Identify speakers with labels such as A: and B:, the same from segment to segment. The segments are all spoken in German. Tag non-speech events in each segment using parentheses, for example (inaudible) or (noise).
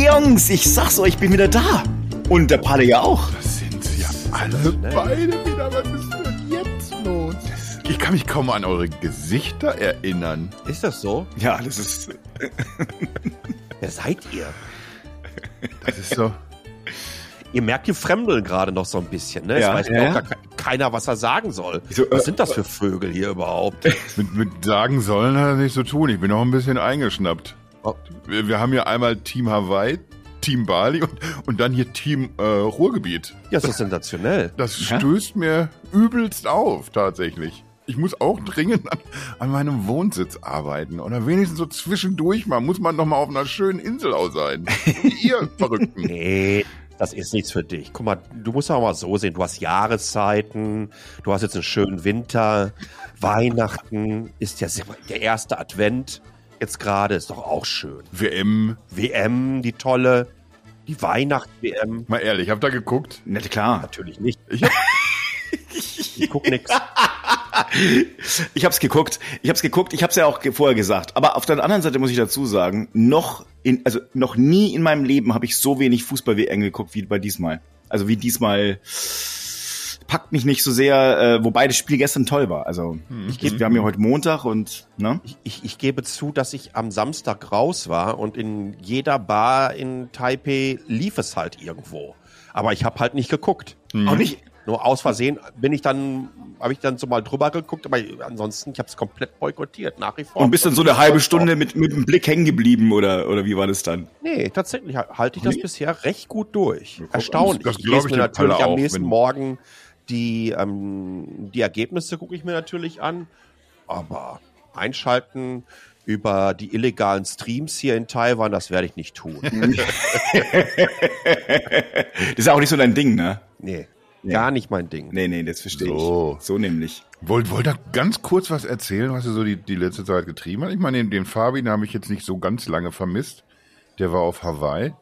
A: Jungs, ich sag's euch, ich bin wieder da. Und der Palle ja auch.
B: Das sind ja alle beide wieder. Was ist denn jetzt los? Ich kann mich kaum an eure Gesichter erinnern.
C: Ist das so?
A: Ja, das ist.
C: Wer seid ihr?
B: Das ist so.
C: Ihr merkt, ihr fremdeln gerade noch so ein bisschen, ne?
A: Ja,
C: es weiß
A: ja,
C: auch keiner, was er sagen soll.
A: So,
C: was
A: äh,
C: sind das für Vögel hier überhaupt?
B: Mit, mit sagen sollen hat er nichts zu tun. Ich bin noch ein bisschen eingeschnappt.
C: Oh.
B: Wir, wir haben hier einmal Team Hawaii, Team Bali und, und dann hier Team äh, Ruhrgebiet.
C: Ja, ist das sensationell.
B: Das
A: Ja?
B: stößt mir übelst auf, tatsächlich. Ich muss auch dringend an, an meinem Wohnsitz arbeiten. Oder wenigstens so zwischendurch mal. Muss man noch mal auf einer schönen Insel aus sein. Ihr (laughs) Verrückten.
C: Nee, das ist nichts für dich. Guck mal, du musst auch mal so sehen. Du hast Jahreszeiten, du hast jetzt einen schönen Winter, Weihnachten ist ja der erste Advent. Jetzt gerade ist doch auch schön.
B: WM.
C: WM, die tolle, die Weihnachts-WM.
B: Mal ehrlich, habt ihr geguckt?
A: Na klar.
C: Natürlich nicht.
B: Ich hab,
C: Ich guck nix. (laughs)
A: Ich hab's geguckt. Ich hab's geguckt. Ich hab's ja auch vorher gesagt. Aber auf der anderen Seite muss ich dazu sagen, noch in, also noch nie in meinem Leben habe ich so wenig Fußball-WM geguckt wie bei diesmal. Also wie diesmal packt mich nicht so sehr, äh, wobei das Spiel gestern toll war. Also ich, wir haben ja heute Montag und ne?
C: Ich, ich, ich gebe zu, dass ich am Samstag raus war und in jeder Bar in Taipei lief es halt irgendwo. Aber ich habe halt nicht geguckt.
A: Auch nicht.
C: Nur aus Versehen bin ich dann, habe ich dann so mal drüber geguckt, aber ansonsten, ich habe es komplett boykottiert, nach wie vor.
A: Und bist dann so eine halbe Stunde mit, mit dem Blick hängen geblieben oder, oder wie war das dann?
C: Nee, tatsächlich halte ich das
A: Nee?
C: bisher recht gut durch. Erstaunlich.
B: das
C: ich
B: glaub
C: lese
B: ich
C: mir natürlich am nächsten Morgen die, ähm, die Ergebnisse gucke ich mir natürlich an. Aber einschalten über die illegalen Streams hier in Taiwan, das werde ich nicht tun. (laughs)
A: Das ist ja auch nicht so dein Ding, ne?
C: Nee,
A: Nee.
C: gar nicht mein Ding.
A: Nee, nee, das verstehe
B: So.
A: ich. So nämlich.
B: wollt, wollt ihr ganz kurz was erzählen, was ihr so die, die letzte Zeit getrieben habt? Ich meine, den, den Fabi, den habe ich jetzt nicht so ganz lange vermisst. Der war auf Hawaii.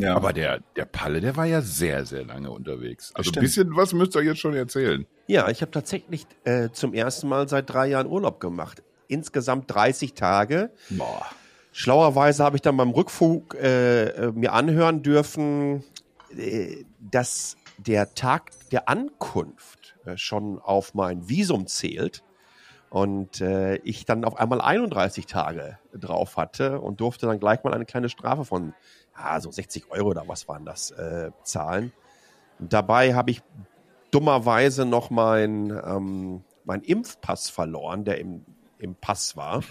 A: Ja.
B: Aber der, der Palle, der war ja sehr, sehr lange unterwegs. Also ein
A: stimmt.
B: bisschen was müsst ihr jetzt schon erzählen.
C: Ja, ich habe tatsächlich äh, zum ersten Mal seit drei Jahren Urlaub gemacht. Insgesamt 30 Tage.
A: Boah.
C: Schlauerweise habe ich dann beim Rückflug äh, äh, mir anhören dürfen, äh, dass der Tag der Ankunft äh, schon auf mein Visum zählt und äh, ich dann auf einmal 31 Tage drauf hatte und durfte dann gleich mal eine kleine Strafe von ja, so 60 Euro oder was waren das äh, zahlen. Dabei habe ich dummerweise noch mein, ähm, mein Impfpass verloren, der im, im Pass war,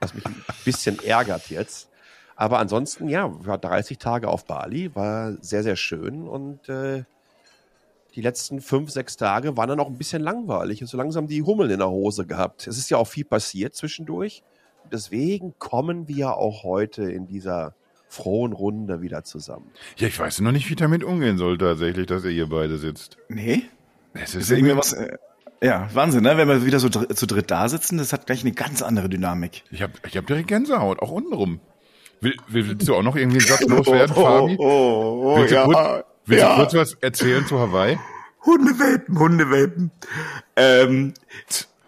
C: was mich ein bisschen ärgert jetzt. Aber ansonsten, ja, war 30 Tage auf Bali, war sehr, sehr schön und äh, die letzten fünf, sechs Tage waren dann auch ein bisschen langweilig und so langsam die Hummeln in der Hose gehabt. Es ist ja auch viel passiert zwischendurch. Deswegen kommen wir auch heute in dieser frohen Runde wieder zusammen.
B: Ja, ich weiß noch nicht, wie ich damit umgehen soll, tatsächlich, dass ihr hier beide sitzt.
A: Nee?
B: Es
A: Das ist irgendwie was. Äh, ja, Wahnsinn, ne? Wenn wir wieder so dr zu dritt da sitzen, das hat gleich eine ganz andere Dynamik.
B: Ich hab, ich hab direkt Gänsehaut, auch untenrum. Will, will, willst du auch noch irgendwie einen Satz loswerden, Fabi?
A: oh,
B: willst du, kurz, willst du kurz was erzählen zu Hawaii?
A: Hundewelpen, Hundewelpen. Ähm,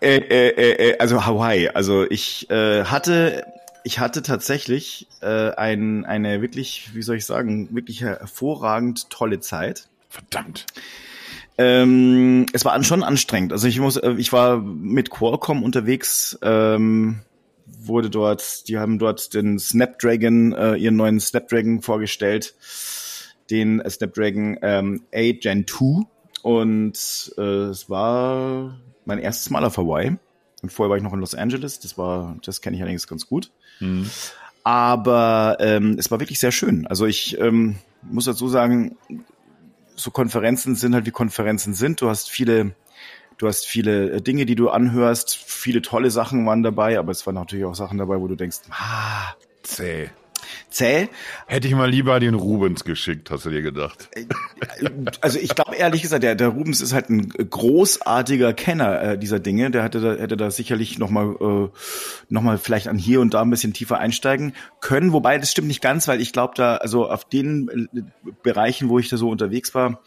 A: äh, äh, äh, äh, also Hawaii. Also ich äh, hatte, ich hatte tatsächlich äh, ein, eine wirklich, wie soll ich sagen, wirklich hervorragend tolle Zeit.
B: Verdammt.
A: Ähm, es war schon anstrengend. Also ich muss, äh, ich war mit Qualcomm unterwegs, ähm, wurde dort, die haben dort den Snapdragon, äh, ihren neuen Snapdragon vorgestellt, den Snapdragon ähm, 8 Gen 2 und äh, es war mein erstes Mal auf Hawaii. Und vorher war ich noch in Los Angeles. Das war, das kenne ich allerdings ganz gut. Aber ähm, es war wirklich sehr schön. Also ich ähm, muss dazu sagen, so Konferenzen sind halt wie Konferenzen sind. Du hast viele, du hast viele äh, Dinge, die du anhörst. Viele tolle Sachen waren dabei, aber es waren natürlich auch Sachen dabei, wo du denkst, ah,
B: Zäh.
A: Zäh.
B: Hätte ich mal lieber den Rubens geschickt, hast du dir gedacht.
A: Also ich glaube ehrlich gesagt, der, der Rubens ist halt ein großartiger Kenner äh, dieser Dinge. Der hätte da, hätte da sicherlich noch mal, äh, noch mal vielleicht an hier und da ein bisschen tiefer einsteigen können. Wobei das stimmt nicht ganz, weil ich glaube da, also auf den äh, Bereichen, wo ich da so unterwegs war,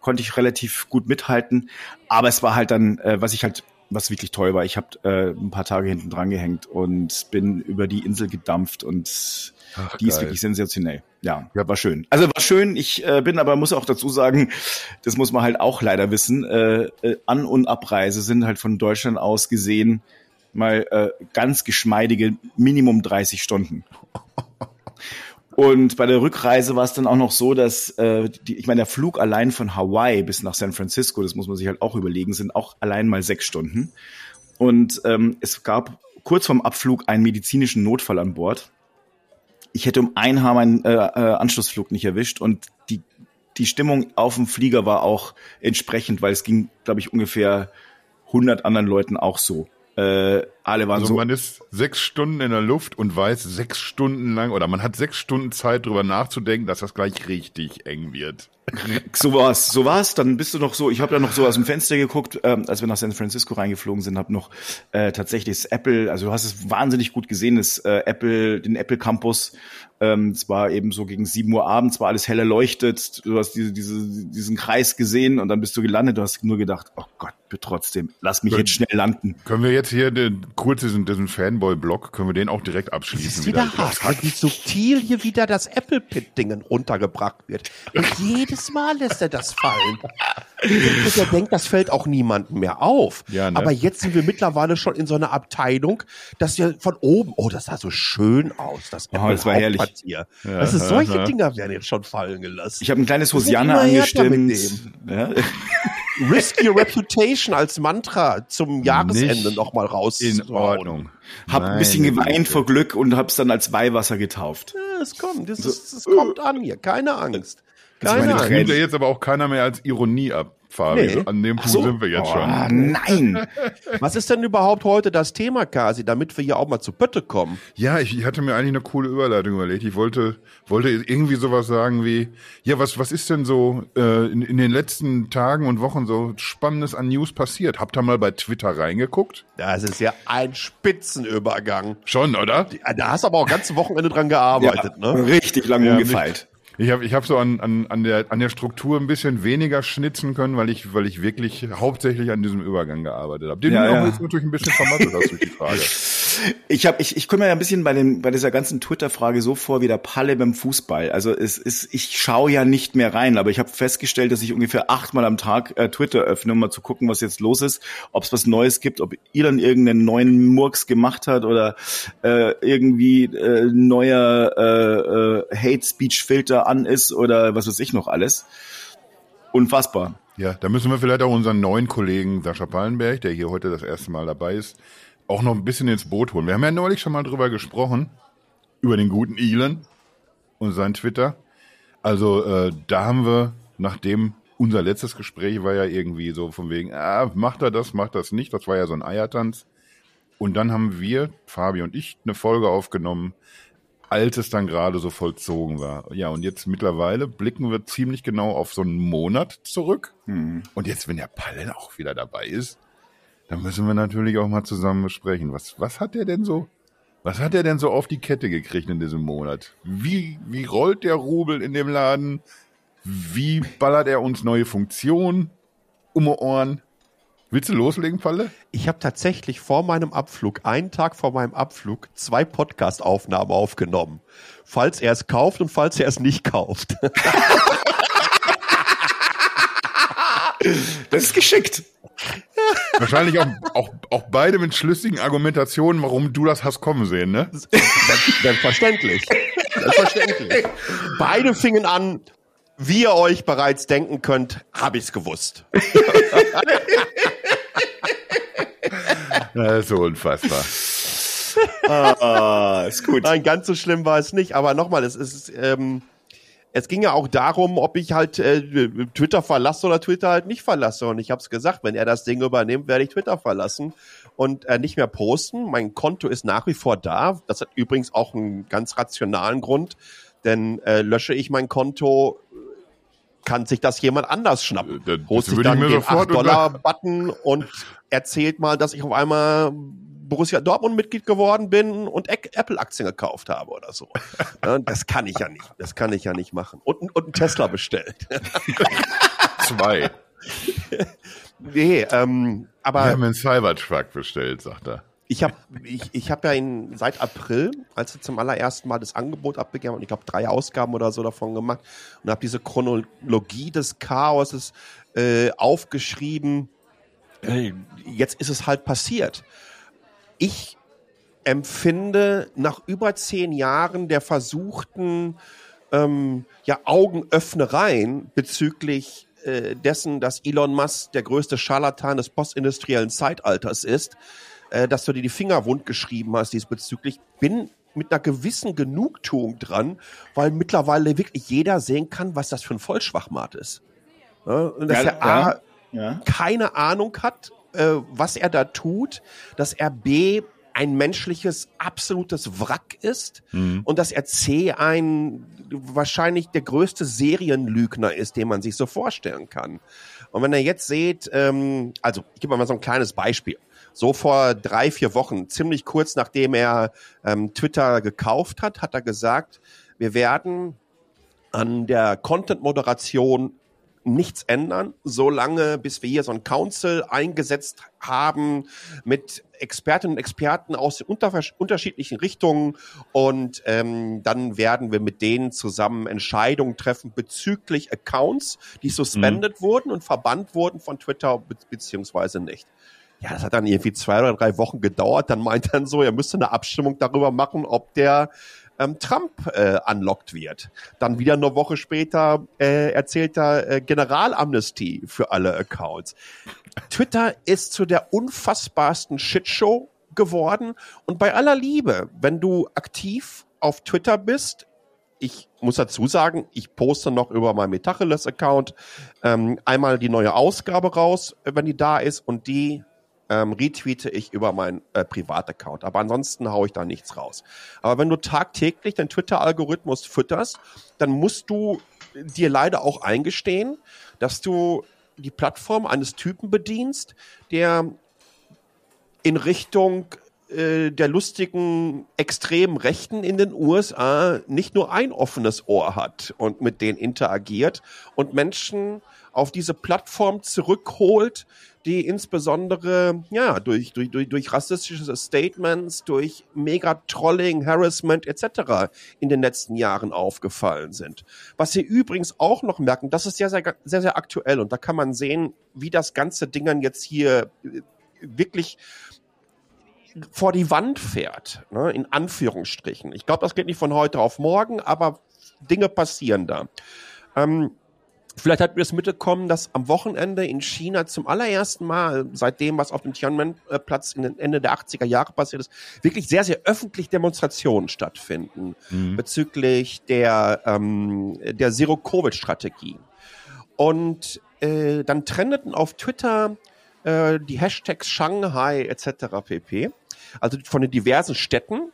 A: konnte ich relativ gut mithalten. Aber es war halt dann, äh, was ich halt was wirklich toll war. Ich habe äh, ein paar Tage hinten dran gehängt und bin über die Insel gedampft und
B: Ach,
A: die ist
B: geil.
A: wirklich sensationell. Ja, ja, war schön. Also war schön. Ich äh, bin aber muss auch dazu sagen, das muss man halt auch leider wissen. Äh, äh, An- und Abreise sind halt von Deutschland aus gesehen mal äh, ganz geschmeidige Minimum 30 Stunden. Und bei der Rückreise war es dann auch noch so, dass äh, die, ich meine, der Flug allein von Hawaii bis nach San Francisco, das muss man sich halt auch überlegen, sind auch allein mal sechs Stunden. Und ähm, es gab kurz vorm Abflug einen medizinischen Notfall an Bord. Ich hätte um ein Haar meinen äh, äh, Anschlussflug nicht erwischt und die die Stimmung auf dem Flieger war auch entsprechend, weil es ging, glaube ich, ungefähr 100 anderen Leuten auch so. Äh, alle waren
B: Also
A: so.
B: man ist sechs Stunden in der Luft und weiß sechs Stunden lang oder man hat sechs Stunden Zeit drüber nachzudenken, dass das gleich richtig eng wird.
A: So war's, so war's. Dann bist du noch so. Ich habe ja noch so aus dem Fenster geguckt, ähm, als wir nach San Francisco reingeflogen sind, habe noch äh, tatsächlich das Apple. Also du hast es wahnsinnig gut gesehen, das äh, Apple, den Apple Campus. Ähm, es war eben so gegen 7 Uhr abends, war alles hell erleuchtet. Du hast diese, diese, diesen Kreis gesehen und dann bist du gelandet. Du hast nur gedacht, oh Gott, bitte trotzdem, lass mich jetzt schnell landen.
B: Können wir jetzt hier den, kurz diesen, diesen Fanboy-Block, können wir den auch direkt abschließen?
C: ist wieder hart, wie subtil hier wieder das Apple-Pit-Dingen runtergebracht wird. Und jedes Mal lässt er das fallen. Und er denkt, das fällt auch niemandem mehr auf.
B: Ja, ne?
C: Aber jetzt sind wir mittlerweile schon in so einer Abteilung, dass wir von oben, oh, das sah so schön aus, das
A: Oh, das war herrlich.
C: Hauptquartier. Das ist, solche Dinger werden jetzt schon fallen gelassen.
A: Ich habe ein kleines Hosianna angestimmt. Ja. (laughs)
C: Risk your reputation als Mantra zum Jahresende
B: Nicht
C: noch mal raus.
B: In Ordnung.
A: Hab ein bisschen geweint vor Glück und hab's dann als Weihwasser getauft.
C: Ja, es kommt, das, ist, es kommt an hier, keine Angst.
A: Das ist
C: Keine
A: meine
C: Angst.
B: Das nimmt ja jetzt aber auch keiner mehr als Ironie ab, Fabi.
C: Nee.
B: An dem Punkt
A: so.
B: sind wir jetzt
A: Ah,
B: schon.
A: nein. (laughs)
C: Was ist denn überhaupt heute das Thema, Kasi, damit wir hier auch mal zu Pötte kommen?
B: Ja, ich, ich hatte mir eigentlich eine coole Überleitung überlegt. Ich wollte, wollte irgendwie sowas sagen wie, ja, was, was ist denn so äh, in, in den letzten Tagen und Wochen so Spannendes an News passiert? Habt ihr mal bei Twitter reingeguckt?
C: Das ist ja ein Spitzenübergang.
B: Schon, oder?
C: Da hast du aber auch ganze Wochenende dran gearbeitet, ne?
A: Richtig lang
B: Ja,
A: umgefeilt.
B: Ich habe ich hab so an, an, an, der, an der Struktur ein bisschen weniger schnitzen können, weil ich, weil ich wirklich hauptsächlich an diesem Übergang gearbeitet habe. Den
A: Ja, ja.
B: jetzt natürlich ein bisschen vermasselt hast durch die Frage. (laughs)
A: Ich habe ich ich komme mir ja ein bisschen bei dem bei dieser ganzen Twitter Frage so vor wie der Palle beim Fußball. Also es ist ich schaue ja nicht mehr rein, aber ich habe festgestellt, dass ich ungefähr achtmal am Tag äh, Twitter öffne, um mal zu gucken, was jetzt los ist, ob es was Neues gibt, ob Elon irgendeinen neuen Murks gemacht hat oder äh, irgendwie äh, neuer äh, äh, Hate Speech Filter an ist oder was weiß ich noch alles. Unfassbar.
B: Ja, da müssen wir vielleicht auch unseren neuen Kollegen Sascha Pallenberg, der hier heute das erste Mal dabei ist, auch noch ein bisschen ins Boot holen. Wir haben ja neulich schon mal drüber gesprochen, über den guten Elon und sein Twitter. Also äh, da haben wir, nachdem unser letztes Gespräch war ja irgendwie so von wegen, ah, macht er das, macht das nicht, das war ja so ein Eiertanz. Und dann haben wir, Fabi und ich, eine Folge aufgenommen, als es dann gerade so vollzogen war. Ja, und jetzt mittlerweile blicken wir ziemlich genau auf so einen Monat zurück. Und jetzt, wenn der Pallen auch wieder dabei ist, dann müssen wir natürlich auch mal zusammen besprechen. Was, was hat der denn so, was hat er denn so auf die Kette gekriegt in diesem Monat? Wie, wie rollt der Rubel in dem Laden? Wie ballert er uns neue Funktionen um die Ohren? Willst du loslegen, Palle?
C: Ich habe tatsächlich vor meinem Abflug, einen Tag vor meinem Abflug, zwei Podcast-Aufnahmen aufgenommen. Falls er es kauft und falls er es nicht kauft. (laughs)
A: Das ist geschickt.
B: Wahrscheinlich auch, auch, auch beide mit schlüssigen Argumentationen, warum du das hast kommen sehen, ne?
C: Selbstverständlich. Selbstverständlich. Beide fingen an, wie ihr euch bereits denken könnt, habe ich's gewusst.
B: Das ist so unfassbar.
A: Ah, ist gut.
C: Nein, ganz so schlimm war es nicht. Aber nochmal, es ist, ähm, es ging ja auch darum, ob ich halt äh, Twitter verlasse oder Twitter halt nicht verlasse. Und ich habe es gesagt, wenn er das Ding übernimmt, werde ich Twitter verlassen und äh, nicht mehr posten. Mein Konto ist nach wie vor da. Das hat übrigens auch einen ganz rationalen Grund. Denn äh, lösche ich mein Konto, kann sich das jemand anders schnappen.
B: Äh, das
C: Holt sich dann den
B: sofort
C: 8-Dollar-Button und erzählt mal, dass ich auf einmal Borussia Dortmund-Mitglied geworden bin und Ä- Apple-Aktien gekauft habe oder so. Das kann ich ja nicht. Das kann ich ja nicht machen. Und, und einen Tesla bestellt. (laughs)
B: Zwei.
C: nee, ähm, aber.
B: Wir haben einen Cybertruck bestellt, sagt er.
C: Ich habe ich, ich hab ja ihn seit April, als er zum allerersten Mal das Angebot abgegeben und ich glaube drei Ausgaben oder so davon gemacht und habe diese Chronologie des Chaoses äh, aufgeschrieben. Äh, jetzt ist es halt passiert. Ich empfinde nach über zehn Jahren der versuchten ähm, ja, Augenöffnereien bezüglich äh, dessen, dass Elon Musk der größte Scharlatan des postindustriellen Zeitalters ist, äh, dass du dir die Finger wund geschrieben hast diesbezüglich, bin mit einer gewissen Genugtuung dran, weil mittlerweile wirklich jeder sehen kann, was das für ein Vollschwachmat ist. Ja, und dass
A: Ja,
C: er A,
A: ja,
C: keine Ahnung hat, äh, was er da tut, dass er B ein menschliches absolutes Wrack ist und dass er C ein wahrscheinlich der größte Serienlügner ist, den man sich so vorstellen kann. Und wenn ihr jetzt seht, ähm, also ich gebe mal so ein kleines Beispiel. So vor drei, vier Wochen, ziemlich kurz nachdem er ähm, Twitter gekauft hat, hat er gesagt, wir werden an der Content-Moderation nichts ändern, solange bis wir hier so ein Council eingesetzt haben mit Expertinnen und Experten aus den unterschiedlichen Richtungen und ähm, dann werden wir mit denen zusammen Entscheidungen treffen bezüglich Accounts, die suspendet wurden und verbannt wurden von Twitter be beziehungsweise nicht. Ja, das hat dann irgendwie zwei oder drei Wochen gedauert. Dann meint er so, er müsste eine Abstimmung darüber machen, ob der ähm, Trump äh, unlockt wird. Dann wieder eine Woche später äh, erzählt er äh, Generalamnestie für alle Accounts. Twitter ist zu der unfassbarsten Shitshow geworden. Und bei aller Liebe, wenn du aktiv auf Twitter bist, ich muss dazu sagen, ich poste noch über meinen Metacheles-Account ähm, einmal die neue Ausgabe raus, äh, wenn die da ist, und die ähm, retweete ich über meinen äh, Privataccount. Aber ansonsten haue ich da nichts raus. Aber wenn du tagtäglich den Twitter-Algorithmus fütterst, dann musst du dir leider auch eingestehen, dass du die Plattform eines Typen bedienst, der in Richtung äh, der lustigen extremen Rechten in den USA nicht nur ein offenes Ohr hat und mit denen interagiert und Menschen auf diese Plattform zurückholt, die insbesondere ja durch durch durch, rassistische Statements, durch Mega-Trolling, Harassment etc. in den letzten Jahren aufgefallen sind. Was Sie übrigens auch noch merken, das ist sehr sehr sehr sehr aktuell und da kann man sehen, wie das ganze Ding dann jetzt hier äh, wirklich vor die Wand fährt, ne, in Anführungsstrichen. Ich glaube, das geht nicht von heute auf morgen, aber Dinge passieren da. Ähm, Vielleicht habt ihr es mitbekommen, dass am Wochenende in China zum allerersten Mal, seitdem was auf dem Tiananmen-Platz in den Ende der 80er Jahre passiert ist, wirklich sehr, sehr öffentlich Demonstrationen stattfinden bezüglich der, ähm, der Zero-Covid-Strategie. Und äh, dann trendeten auf Twitter äh, die Hashtags Shanghai etc. pp. Also von den diversen Städten.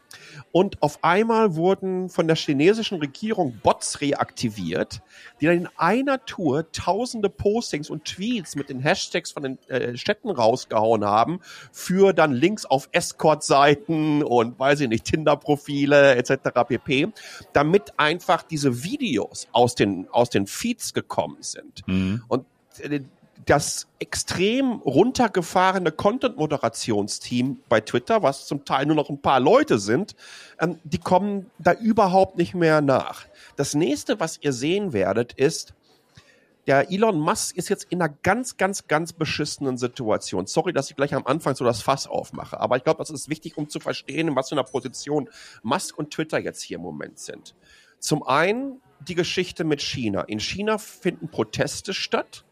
C: Und auf einmal wurden von der chinesischen Regierung Bots reaktiviert, die dann in einer Tour tausende Postings und Tweets mit den Hashtags von den äh, Städten rausgehauen haben für dann Links auf Escort-Seiten und weiß ich nicht, Tinder-Profile etc. pp. Damit einfach diese Videos aus den, aus den Feeds gekommen sind. Und äh, das extrem runtergefahrene Content-Moderationsteam bei Twitter, was zum Teil nur noch ein paar Leute sind, ähm, die kommen da überhaupt nicht mehr nach. Das nächste, was ihr sehen werdet, ist, der Elon Musk ist jetzt in einer ganz, ganz, ganz beschissenen Situation. Sorry, dass ich gleich am Anfang so das Fass aufmache, aber ich glaube, das ist wichtig, um zu verstehen, in was für einer Position Musk und Twitter jetzt hier im Moment sind. Zum einen die Geschichte mit China. In China finden Proteste statt.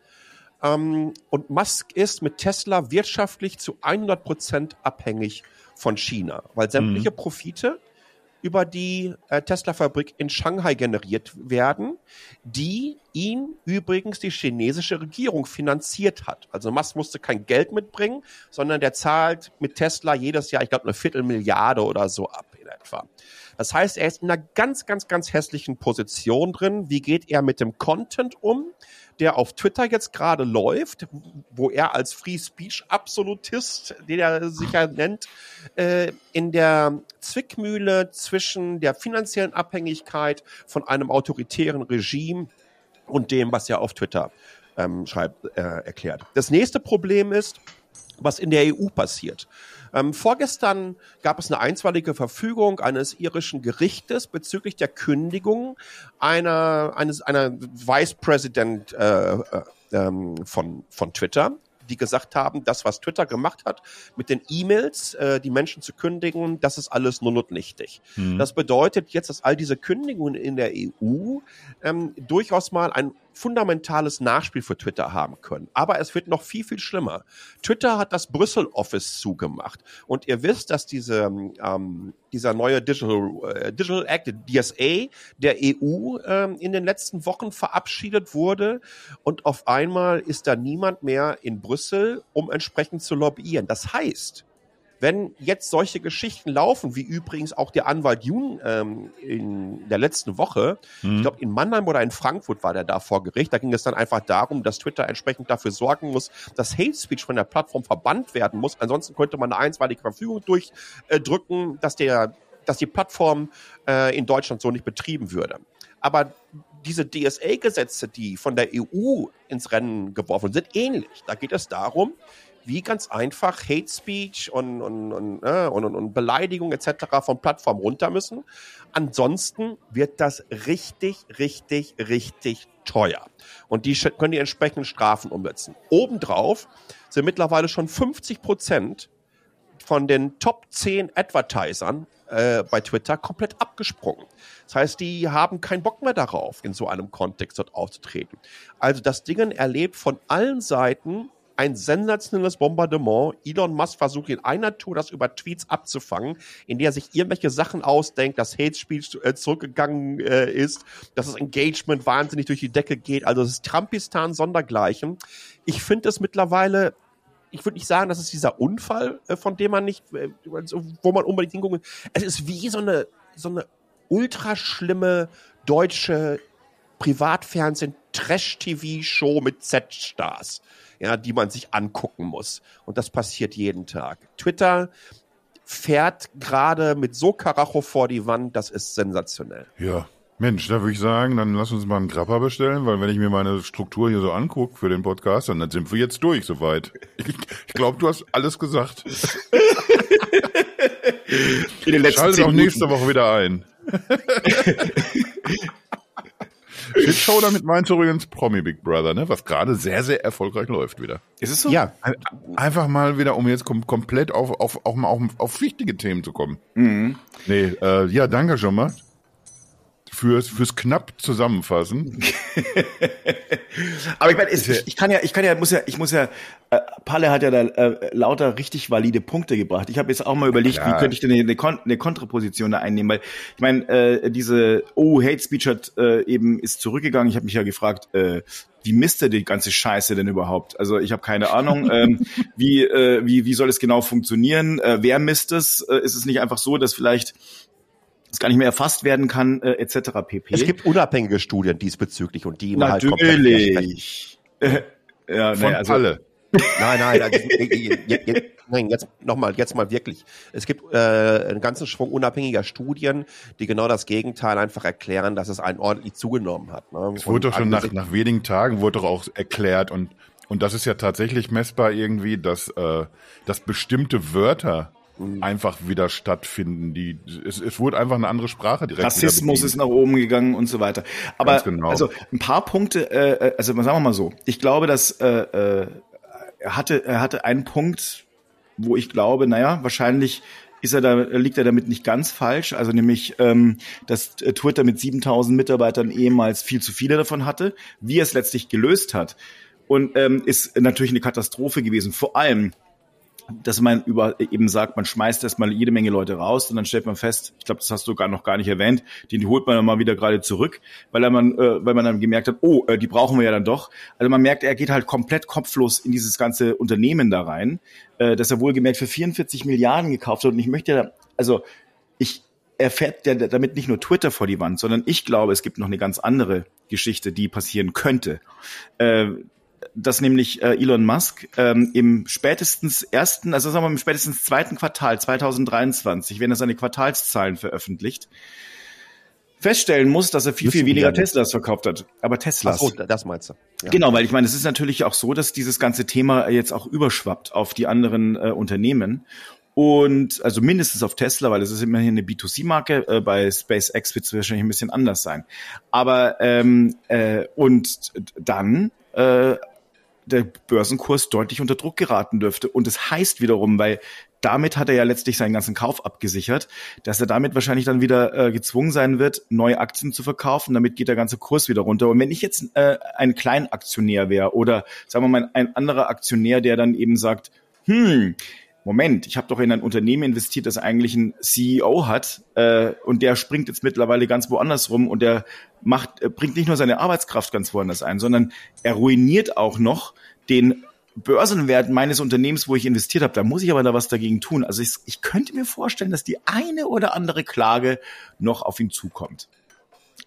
C: Ähm, und Musk ist mit Tesla wirtschaftlich zu 100 Prozent abhängig von China, weil sämtliche Profite über die äh, Tesla-Fabrik in Shanghai generiert werden, die ihn übrigens die chinesische Regierung finanziert hat. Also Musk musste kein Geld mitbringen, sondern der zahlt mit Tesla jedes Jahr, ich glaube, eine Viertelmilliarde oder so ab in etwa. Das heißt, er ist in einer ganz, ganz, ganz hässlichen Position drin. Wie geht er mit dem Content um? Der auf Twitter jetzt gerade läuft, wo er als Free Speech Absolutist, den er sich ja nennt, äh, in der Zwickmühle zwischen der finanziellen Abhängigkeit von einem autoritären Regime und dem, was er auf Twitter ähm, schreibt, äh, erklärt. Das nächste Problem ist, was in der EU passiert. Ähm, vorgestern gab es eine einstweilige Verfügung eines irischen Gerichtes bezüglich der Kündigung einer, eines, einer Vice President äh, äh, ähm, von, von Twitter die gesagt haben, das, was Twitter gemacht hat, mit den E-Mails, äh, die Menschen zu kündigen, das ist alles null und nichtig. Mhm. Das bedeutet jetzt, dass all diese Kündigungen in der EU ähm, durchaus mal ein fundamentales Nachspiel für Twitter haben können. Aber es wird noch viel, viel schlimmer. Twitter hat das Brüssel-Office zugemacht. Und ihr wisst, dass diese, ähm, dieser neue Digital, äh, Digital Act, DSA, der EU ähm, in den letzten Wochen verabschiedet wurde. Und auf einmal ist da niemand mehr in Brüssel, um entsprechend zu lobbyieren. Das heißt, wenn jetzt solche Geschichten laufen, wie übrigens auch der Anwalt Jun ähm, in der letzten Woche, mhm. ich glaube in Mannheim oder in Frankfurt war der da vor Gericht, da ging es dann einfach darum, dass Twitter entsprechend dafür sorgen muss, dass Hate Speech von der Plattform verbannt werden muss. Ansonsten könnte man eine einstweilige Verfügung durchdrücken, dass der dass die Plattform äh, in Deutschland so nicht betrieben würde. Aber diese DSA-Gesetze, die von der EU ins Rennen geworfen sind, ähnlich. Da geht es darum, wie ganz einfach Hate Speech und, und, und, und, und, und Beleidigung etc. von Plattformen runter müssen. Ansonsten wird das richtig, richtig, richtig teuer. Und die können die entsprechenden Strafen umsetzen. Obendrauf sind mittlerweile schon 50 Prozent von den Top 10 Advertisern äh, bei Twitter komplett abgesprungen. Das heißt, die haben keinen Bock mehr darauf, in so einem Kontext dort aufzutreten. Also das Ding erlebt von allen Seiten ein sensationelles Bombardement. Elon Musk versucht in einer Tour das über Tweets abzufangen, in der er sich irgendwelche Sachen ausdenkt, dass Hate Speech äh, zurückgegangen äh, ist, dass das Engagement wahnsinnig durch die Decke geht. Also es ist Trumpistan sondergleichen. Ich finde es mittlerweile ich würde nicht sagen, das ist dieser Unfall, äh, von dem man nicht, äh, wo man unbedingt hingucken. Es ist wie so eine, so eine ultra schlimme deutsche Privatfernsehen Trash-TV-Show mit Z-Stars ja, die man sich angucken muss. Und das passiert jeden Tag. Twitter fährt gerade mit so Karacho vor die Wand, das ist sensationell.
B: Ja. Mensch, da würde ich sagen, dann lass uns mal einen Grapper bestellen, weil wenn ich mir meine Struktur hier so angucke für den Podcast, dann sind wir jetzt durch soweit. Ich, ich glaube, du hast alles gesagt. Schalte auch nächste Woche wieder ein. (laughs) Shitshow, damit meinst du übrigens Promi Big Brother, ne? Was gerade sehr, sehr erfolgreich läuft wieder.
A: Ist es so?
B: Ja. Einfach mal wieder, um jetzt kom komplett auf, auf, auch mal auf, auf wichtige Themen zu kommen. Mhm. Nee, äh, ja, danke schon mal fürs, fürs knapp zusammenfassen. (laughs)
A: Aber ich meine, ich, ich kann ja, ich kann ja, muss ja, ich muss ja, äh, Palle hat ja da äh, lauter richtig valide Punkte gebracht. Ich habe jetzt auch mal überlegt, Klar. wie könnte ich denn eine, Kon eine Kontraposition da einnehmen, weil ich meine, äh, diese Oh Hate Speech hat äh, eben ist zurückgegangen. Ich habe mich ja gefragt, äh, wie misst er die ganze Scheiße denn überhaupt? Also ich habe keine Ahnung, ähm, (laughs) wie, äh, wie, wie soll es genau funktionieren? Äh, wer misst es? Äh, ist es nicht einfach so, dass vielleicht gar nicht mehr erfasst werden kann, äh, etc. pp.
C: Es gibt unabhängige Studien diesbezüglich und die
A: halt Natürlich. Halt
B: ja, Von nee, also, alle.
C: Nein, nein, also, (laughs) jetzt, nein, jetzt nochmal, jetzt mal wirklich. Es gibt äh, einen ganzen Schwung unabhängiger Studien, die genau das Gegenteil einfach erklären, dass es einen ordentlich zugenommen hat.
B: Ne? Es wurde doch schon nach, nach wenigen Tagen wurde doch auch erklärt und und das ist ja tatsächlich messbar irgendwie, dass äh, dass bestimmte Wörter. Einfach wieder stattfinden. Die, es, es wurde einfach eine andere Sprache direkt.
A: Rassismus ist nach oben gegangen und so weiter. Aber genau. also ein paar Punkte, äh, äh, also sagen wir mal so, ich glaube, dass äh, äh, er hatte, er hatte einen Punkt, wo ich glaube, naja, wahrscheinlich ist er da, liegt er damit nicht ganz falsch. Also nämlich, ähm, dass Twitter mit 7000 Mitarbeitern ehemals viel zu viele davon hatte. Wie er es letztlich gelöst hat. Und ähm, ist natürlich eine Katastrophe gewesen. Vor allem, dass man über eben sagt, man schmeißt erstmal jede Menge Leute raus und dann stellt man fest, ich glaube, das hast du gar noch gar nicht erwähnt, den holt man dann mal wieder gerade zurück, weil man, äh, weil man dann gemerkt hat, oh, äh, die brauchen wir ja dann doch. Also man merkt, er geht halt komplett kopflos in dieses ganze Unternehmen da rein, äh, dass er wohlgemerkt für 44 Milliarden gekauft hat. Und ich möchte ja, also ich er fährt ja damit nicht nur Twitter vor die Wand, sondern ich glaube, es gibt noch eine ganz andere Geschichte, die passieren könnte. Äh, dass nämlich äh, Elon Musk ähm, im spätestens ersten, also sagen wir mal im spätestens zweiten Quartal 2023, wenn er seine Quartalszahlen veröffentlicht, feststellen muss, dass er viel, viel weniger Teslas verkauft hat. Aber Teslas. Ach
C: so, das meinst du.
A: Ja. Genau, weil ich meine, es ist natürlich auch so, dass dieses ganze Thema jetzt auch überschwappt auf die anderen äh, Unternehmen. Und also mindestens auf Tesla, weil es ist immerhin eine B2C-Marke. Äh, bei SpaceX wird es wahrscheinlich ein bisschen anders sein. Aber ähm, äh, und dann äh, der Börsenkurs deutlich unter Druck geraten dürfte. Und das heißt wiederum, weil damit hat er ja letztlich seinen ganzen Kauf abgesichert, dass er damit wahrscheinlich dann wieder äh, gezwungen sein wird, neue Aktien zu verkaufen. Damit geht der ganze Kurs wieder runter. Und wenn ich jetzt äh, ein Kleinaktionär wäre oder sagen wir mal ein anderer Aktionär, der dann eben sagt, hm, Moment, ich habe doch in ein Unternehmen investiert, das eigentlich einen CEO hat äh, und der springt jetzt mittlerweile ganz woanders rum und der macht, äh, bringt nicht nur seine Arbeitskraft ganz woanders ein, sondern er ruiniert auch noch den Börsenwert meines Unternehmens, wo ich investiert habe. Da muss ich aber da was dagegen tun. Also ich, ich könnte mir vorstellen, dass die eine oder andere Klage noch auf ihn zukommt.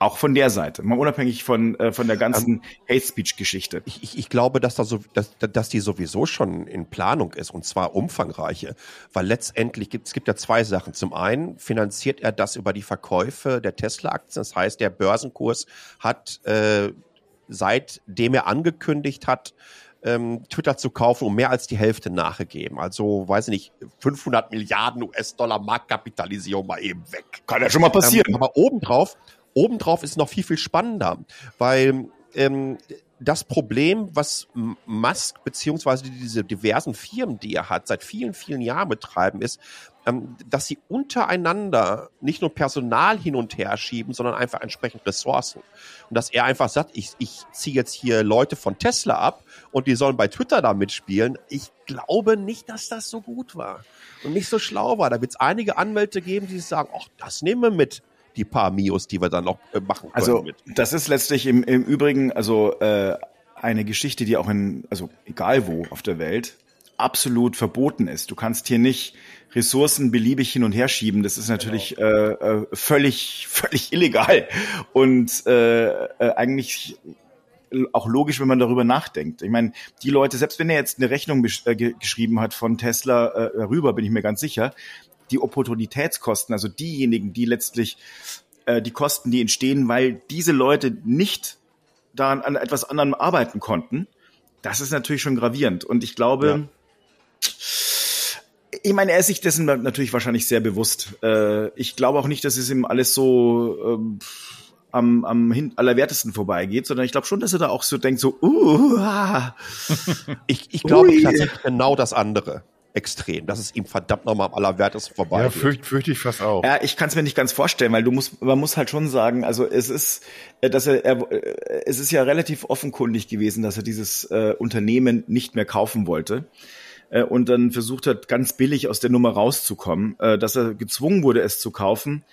A: Auch von der Seite, mal unabhängig von, äh, von der ganzen ähm, Hate Speech-Geschichte.
C: Ich, ich, ich glaube, dass, da so, dass, dass die sowieso schon in Planung ist und zwar umfangreiche, weil letztendlich gibt es gibt ja zwei Sachen. Zum einen finanziert er das über die Verkäufe der Tesla-Aktien, das heißt, der Börsenkurs hat äh, seitdem er angekündigt hat, ähm, Twitter zu kaufen, um mehr als die Hälfte nachgegeben. Also, weiß ich nicht, 500 Milliarden US-Dollar Marktkapitalisierung mal eben weg.
A: Kann ja schon mal passieren.
C: Ähm, aber obendrauf Obendrauf ist noch viel, viel spannender, weil ähm, das Problem, was Musk beziehungsweise diese diversen Firmen, die er hat, seit vielen, vielen Jahren betreiben, ist, ähm, dass sie untereinander nicht nur Personal hin und her schieben, sondern einfach entsprechend Ressourcen. Und dass er einfach sagt, ich, ich ziehe jetzt hier Leute von Tesla ab und die sollen bei Twitter da mitspielen. Ich glaube nicht, dass das so gut war und nicht so schlau war. Da wird es einige Anwälte geben, die sagen, ach, das nehmen wir mit die paar Mios, die wir dann noch äh, machen können.
A: Also mit. das ist letztlich im, im Übrigen also äh, eine Geschichte, die auch in, also egal wo auf der Welt, absolut verboten ist. Du kannst hier nicht Ressourcen beliebig hin und her schieben. Das ist natürlich genau. äh, äh, völlig, (laughs) völlig illegal und äh, äh, eigentlich auch logisch, wenn man darüber nachdenkt. Ich meine, die Leute, selbst wenn er jetzt eine Rechnung äh, geschrieben hat von Tesla äh, rüber, bin ich mir ganz sicher, die Opportunitätskosten, also diejenigen, die letztlich äh, die Kosten, die entstehen, weil diese Leute nicht daran an etwas anderem arbeiten konnten, das ist natürlich schon gravierend. Und ich glaube, ja. ich meine, er ist sich dessen natürlich wahrscheinlich sehr bewusst. Äh, ich glaube auch nicht, dass es ihm alles so ähm, am, am hin allerwertesten vorbeigeht, sondern ich glaube schon, dass er da auch so denkt, so, uh, ah. (laughs)
C: ich, ich glaube tatsächlich genau das andere extrem, dass es ihm verdammt nochmal am allerwertesten vorbei
B: Ja, fürchte fürcht ich fast auch.
A: Ja, ich kann es mir nicht ganz vorstellen, weil du musst, man muss halt schon sagen, also es ist, äh, dass er, er äh, es ist ja relativ offenkundig gewesen, dass er dieses äh, Unternehmen nicht mehr kaufen wollte äh, und dann versucht hat, ganz billig aus der Nummer rauszukommen, äh, dass er gezwungen wurde, es zu kaufen.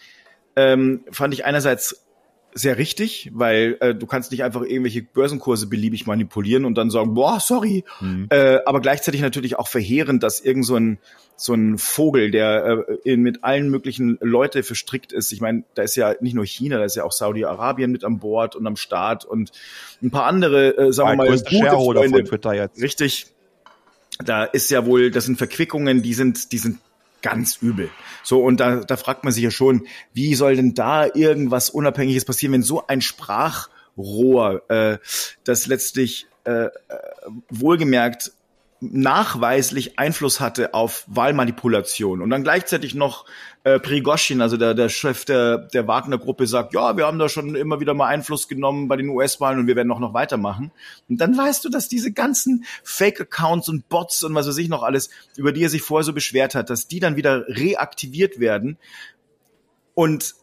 A: Ähm, fand ich einerseits sehr richtig, weil äh, du kannst nicht einfach irgendwelche Börsenkurse beliebig manipulieren und dann sagen, boah, sorry. Mhm. Äh, aber gleichzeitig natürlich auch verheerend, dass irgend so ein so ein Vogel, der äh, mit allen möglichen Leute verstrickt ist. Ich meine, da ist ja nicht nur China, da ist ja auch Saudi-Arabien mit an Bord und am Start und ein paar andere, äh, sagen wir mal, gute Freunde. Von Twitter jetzt. Richtig. Da ist ja wohl, das sind Verquickungen, die sind, die sind ganz übel. So, und da, da fragt man sich ja schon, wie soll denn da irgendwas Unabhängiges passieren, wenn so ein Sprachrohr, äh, das letztlich äh, äh wohlgemerkt nachweislich Einfluss hatte auf Wahlmanipulation und dann gleichzeitig noch äh, Prigoshin, also der, der Chef der, der Wagner-Gruppe, sagt, ja, wir haben da schon immer wieder mal Einfluss genommen bei den US-Wahlen und wir werden auch noch weitermachen. Und dann weißt du, dass diese ganzen Fake-Accounts und Bots und was weiß ich noch alles, über die er sich vorher so beschwert hat, dass die dann wieder reaktiviert werden und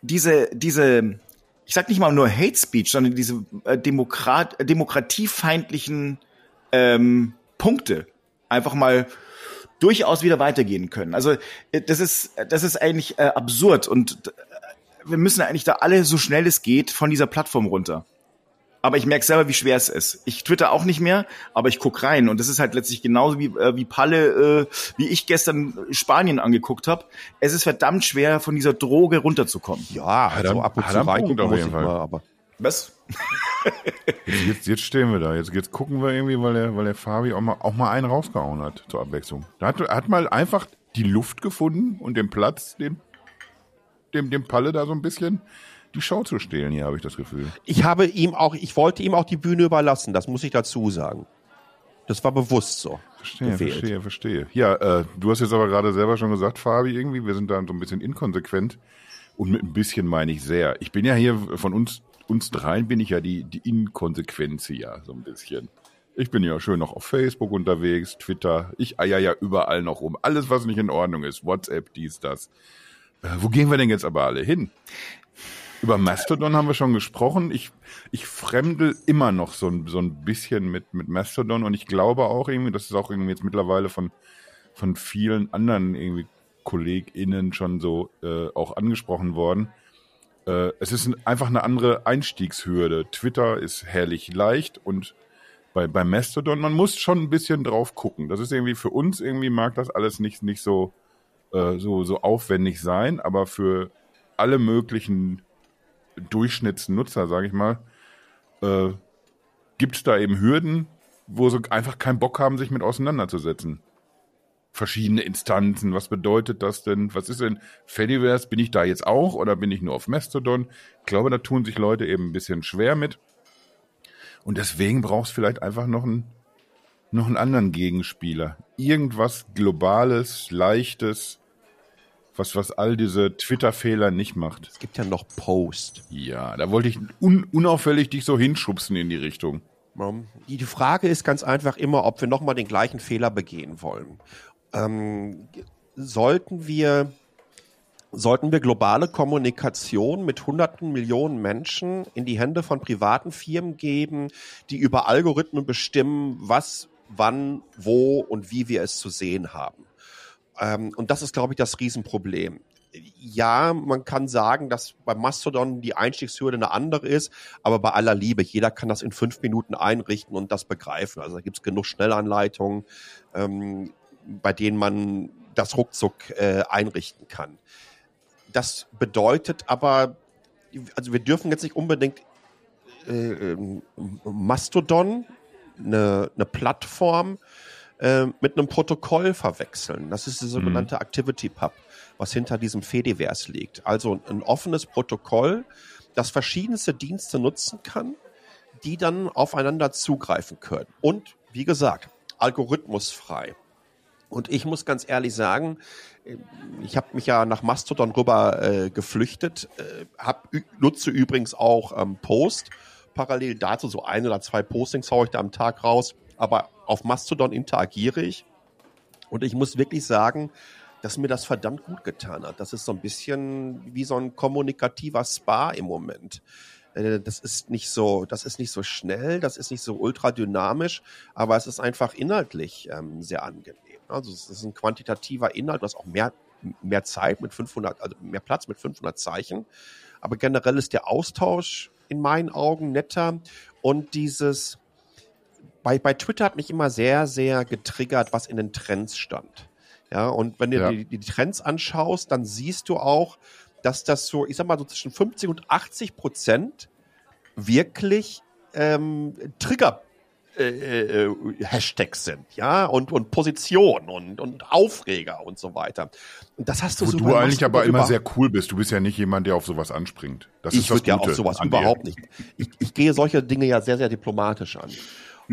A: diese, diese, ich sag nicht mal nur Hate Speech, sondern diese äh, Demokrat, demokratiefeindlichen ähm, Punkte einfach mal durchaus wieder weitergehen können. Also äh, das ist das ist eigentlich äh, absurd und äh, wir müssen eigentlich da alle so schnell es geht von dieser Plattform runter. Aber ich merke selber, wie schwer es ist. Ich twitter auch nicht mehr, aber ich guck rein und das ist halt letztlich genauso wie äh, wie Palle, äh, wie ich gestern Spanien angeguckt habe. Es ist verdammt schwer, von dieser Droge runterzukommen.
C: Ja, also ab und zu reingucken
B: auf jeden Fall. Mal, aber was? jetzt, jetzt, stehen wir da. Jetzt, jetzt gucken wir irgendwie, weil der, weil der Fabi auch mal, auch mal einen rausgehauen hat zur Abwechslung. Da hat, hat mal einfach die Luft gefunden und den Platz, dem, dem, dem Palle da so ein bisschen die Show zu stehlen hier, habe ich das Gefühl.
C: Ich habe ihm auch, ich wollte ihm auch die Bühne überlassen, das muss ich dazu sagen. Das war bewusst so.
B: Verstehe,
C: gewählt.
B: verstehe, verstehe. Ja, äh, du hast jetzt aber gerade selber schon gesagt, Fabi, irgendwie, wir sind da so ein bisschen inkonsequent. Und mit ein bisschen meine ich sehr. Ich bin ja hier von uns, uns dreien bin ich ja die, die Inkonsequenz ja, so ein bisschen. Ich bin ja schön noch auf Facebook unterwegs, Twitter. Ich eier ja überall noch rum. Alles, was nicht in Ordnung ist. WhatsApp, dies, das. Äh, wo gehen wir denn jetzt aber alle hin? Über Mastodon haben wir schon gesprochen. Ich, ich fremdel immer noch so so ein bisschen mit, mit Mastodon und ich glaube auch irgendwie, das ist auch irgendwie jetzt mittlerweile von, von vielen anderen irgendwie KollegInnen schon so äh, auch angesprochen worden. Äh, es ist ein, einfach eine andere Einstiegshürde. Twitter ist herrlich leicht und bei, bei Mastodon, man muss schon ein bisschen drauf gucken. Das ist irgendwie für uns irgendwie mag das alles nicht, nicht so, äh, so, so aufwendig sein, aber für alle möglichen Durchschnittsnutzer, sage ich mal, äh, gibt es da eben Hürden, wo sie einfach keinen Bock haben, sich mit auseinanderzusetzen. Verschiedene Instanzen, was bedeutet das denn? Was ist denn Fediverse? Bin ich da jetzt auch oder bin ich nur auf Mastodon? Ich glaube, da tun sich Leute eben ein bisschen schwer mit. Und deswegen brauchst vielleicht einfach noch einen, noch einen anderen Gegenspieler. Irgendwas Globales, Leichtes, was, was all diese Twitter-Fehler nicht macht.
C: Es gibt ja noch Post.
B: Ja, da wollte ich un unauffällig dich so hinschubsen in die Richtung.
C: Die Frage ist ganz einfach immer, ob wir nochmal den gleichen Fehler begehen wollen. Ähm, sollten wir sollten wir globale Kommunikation mit hunderten Millionen Menschen in die Hände von privaten Firmen geben, die über Algorithmen bestimmen, was, wann, wo und wie wir es zu sehen haben. Ähm, und das ist, glaube ich, das Riesenproblem. Ja, man kann sagen, dass bei Mastodon die Einstiegshürde eine andere ist, aber bei aller Liebe, jeder kann das in fünf Minuten einrichten und das begreifen. Also da gibt es genug Schnellanleitungen, ähm, bei denen man das ruckzuck äh, einrichten kann. Das bedeutet aber, also wir dürfen jetzt nicht unbedingt äh, ähm, Mastodon, eine, eine Plattform, äh, mit einem Protokoll verwechseln. Das ist die sogenannte mhm. Activity Pub, was hinter diesem Fediverse liegt. Also ein offenes Protokoll, das verschiedenste Dienste nutzen kann, die dann aufeinander zugreifen können. Und wie gesagt, algorithmusfrei. Und ich muss ganz ehrlich sagen, ich habe mich ja nach Mastodon rüber äh, geflüchtet, äh, hab, nutze übrigens auch ähm, Post. Parallel dazu so ein oder zwei Postings haue ich da am Tag raus aber auf Mastodon interagiere ich. Und ich muss wirklich sagen, dass mir das verdammt gut getan hat. Das ist so ein bisschen wie so ein kommunikativer Spa im Moment. Äh, das ist nicht so, das ist nicht so schnell, das ist nicht so ultra dynamisch, aber es ist einfach inhaltlich ähm, sehr angenehm. Also es ist ein quantitativer Inhalt, du hast auch mehr, mehr Zeit mit 500, also mehr Platz mit 500 Zeichen. Aber generell ist der Austausch in meinen Augen netter und dieses, bei, bei Twitter hat mich immer sehr, sehr getriggert, was in den Trends stand. Ja, und wenn du ja. die, die Trends anschaust, dann siehst du auch, dass das so, ich sag mal, so zwischen 50 und 80 Prozent wirklich ähm, Trigger äh, äh, Hashtags sind, ja, und, und Position und, und Aufreger und so weiter. Und das hast du
B: Wo
C: so
B: du eigentlich aber immer sehr cool bist. Du bist ja nicht jemand, der auf sowas anspringt. Das
C: ich würde ja auf sowas überhaupt nicht. Ich, ich gehe solche Dinge ja sehr, sehr diplomatisch an.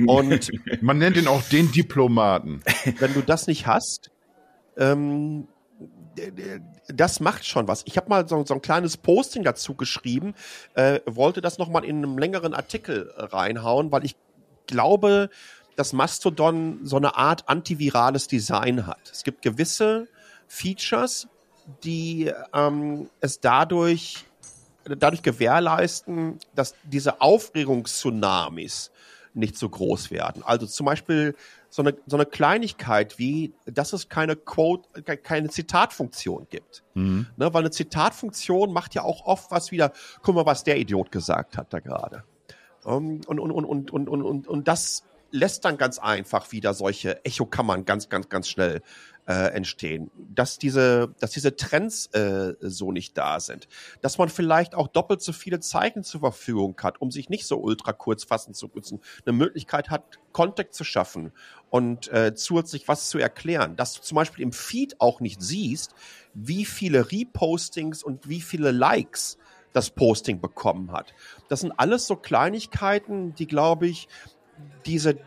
C: Und (laughs)
B: man nennt ihn auch den Diplomaten. (laughs)
C: Wenn du das nicht hast, ähm, das macht schon was. Ich habe mal so, so, ein kleines Posting dazu geschrieben, äh, wollte das nochmal in einem längeren Artikel reinhauen, weil ich glaube, dass Mastodon so eine Art antivirales Design hat. Es gibt gewisse Features, die ähm, es dadurch, dadurch gewährleisten, dass diese Aufregungstsunamis nicht so groß werden. Also zum Beispiel so eine, so eine Kleinigkeit wie, dass es keine Quote, keine Zitatfunktion gibt. Mhm. Ne, weil eine Zitatfunktion macht ja auch oft was wieder, guck mal, was der Idiot gesagt hat da gerade. Um, und, und, und, und, und, und, und das lässt dann ganz einfach wieder solche Echokammern ganz, ganz, ganz schnell äh, entstehen, dass diese, dass diese Trends äh, so nicht da sind, dass man vielleicht auch doppelt so viele Zeichen zur Verfügung hat, um sich nicht so ultra kurz fassen zu müssen, eine Möglichkeit hat, Kontext zu schaffen und äh, zusätzlich was zu erklären, dass du zum Beispiel im Feed auch nicht siehst, wie viele Repostings und wie viele Likes das Posting bekommen hat. Das sind alles so Kleinigkeiten, die, glaube ich, diese,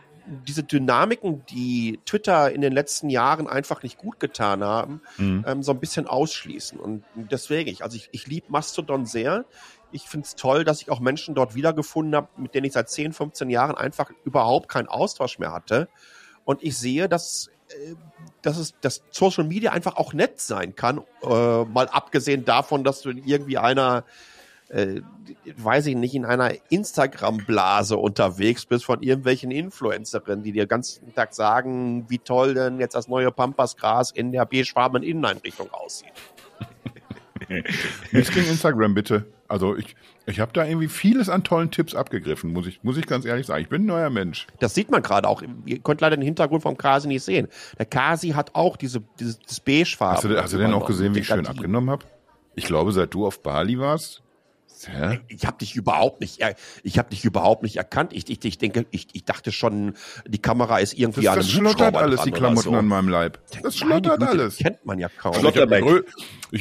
C: diese Dynamiken, die Twitter in den letzten Jahren einfach nicht gut getan haben, mhm. ähm, so ein bisschen ausschließen. Und deswegen, ich, also ich, ich liebe Mastodon sehr. Ich finde es toll, dass ich auch Menschen dort wiedergefunden habe, mit denen ich seit 10, 15 Jahren einfach überhaupt keinen Austausch mehr hatte. Und ich sehe, dass äh, dass es, dass Social Media einfach auch nett sein kann, äh, mal abgesehen davon, dass du irgendwie einer äh, weiß ich nicht, in einer Instagram-Blase unterwegs bist von irgendwelchen Influencerinnen, die dir den ganzen Tag sagen, wie toll denn jetzt das neue Pampasgras in der beigefarbenen Inneneinrichtung aussieht.
B: Nichts gegen Instagram, bitte. Also ich, ich habe da irgendwie vieles an tollen Tipps abgegriffen, muss ich, muss ich ganz ehrlich sagen. Ich bin ein neuer Mensch.
C: Das sieht man gerade auch. Ihr könnt leider den Hintergrund vom Kasi nicht sehen. Der Kasi hat auch diese, dieses Beigefarben.
B: Hast du, hast du denn auch gesehen, wie ich schön abgenommen habe? Ich glaube, seit du auf Bali warst,
C: Hä? Ich habe dich überhaupt nicht, ich habe dich überhaupt nicht erkannt. Ich, ich, ich denke, ich, ich dachte schon, die Kamera ist irgendwie
B: das, an einem Das schlottert alles, die Klamotten so. an meinem Leib. Das schlottert Güte, alles.
C: Kennt man ja kaum.
B: Ich habe mir,